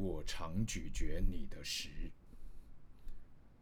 我常咀嚼你的食，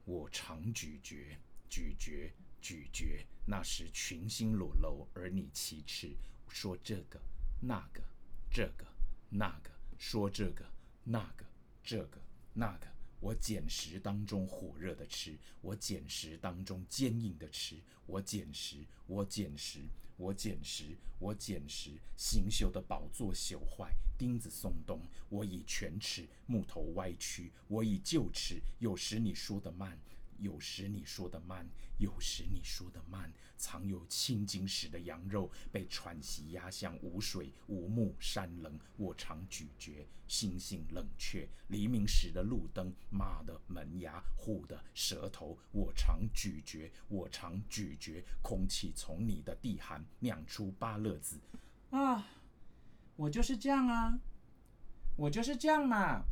我常咀嚼、咀嚼、咀嚼。那时群星裸露，而你其翅，说这个、那个、这个、那个，说这个、那个、这个、那个。我捡食当中火热的吃，我捡食当中坚硬的吃，我捡食，我捡食，我捡拾，我捡拾。行朽的宝座朽坏，钉子松动。我以犬齿，木头歪曲。我以旧齿，有时你说的慢。有时你说的慢，有时你说的慢。藏有青金石的羊肉被喘息压向无水无木山棱，我常咀嚼。星星冷却，黎明时的路灯，妈的牙，虎的舌头，我常咀嚼，我常咀嚼。空气从你的地寒酿出巴乐子。啊，我就是这样啊，我就是这样嘛。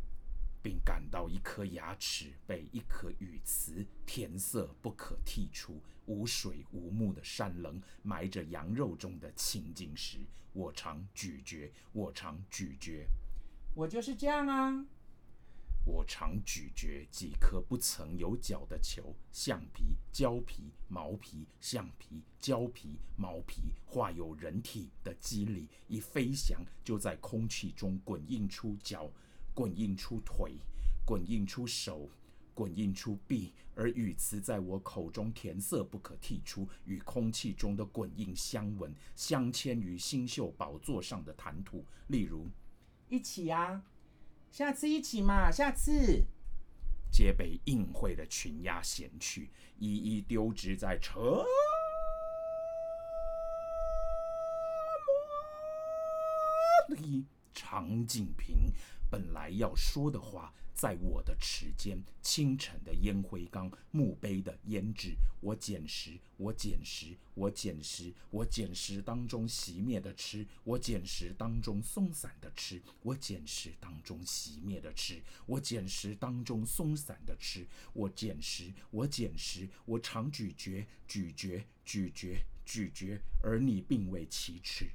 并感到一颗牙齿被一颗语词填塞不可剔除，无水无木的山棱埋着羊肉中的青金石。我常咀嚼，我常咀嚼，我就是这样啊。我常咀嚼几颗不曾有脚的球，橡皮、胶皮、毛皮、橡皮、胶皮、毛皮，画有人体的肌理，一飞翔就在空气中滚印出脚。滚印出腿，滚印出手，滚印出臂，而语词在我口中填塞不可剔出，与空气中的滚印相吻，镶嵌于星宿宝座上的谈吐。例如，一起啊，下次一起嘛，下次，皆被应会的群鸭衔去，一一丢掷在车里。长颈瓶。本来要说的话，在我的齿间，清晨的烟灰缸，墓碑的胭脂，我捡拾，我捡拾，我捡拾，我捡拾当中熄灭的吃，我捡拾当中松散的吃，我捡拾当中熄灭的吃，我捡拾当中松散的吃，我捡拾，我捡拾，我常咀嚼，咀嚼，咀嚼，咀嚼，而你并未启齿。